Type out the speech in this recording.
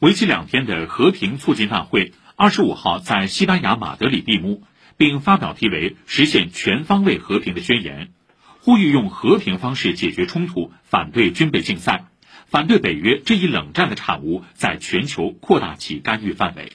为期两天的和平促进大会二十五号在西班牙马德里闭幕并发表题为实现全方位和平的宣言呼吁用和平方式解决冲突反对军备竞赛反对北约这一冷战的产物在全球扩大其干预范围。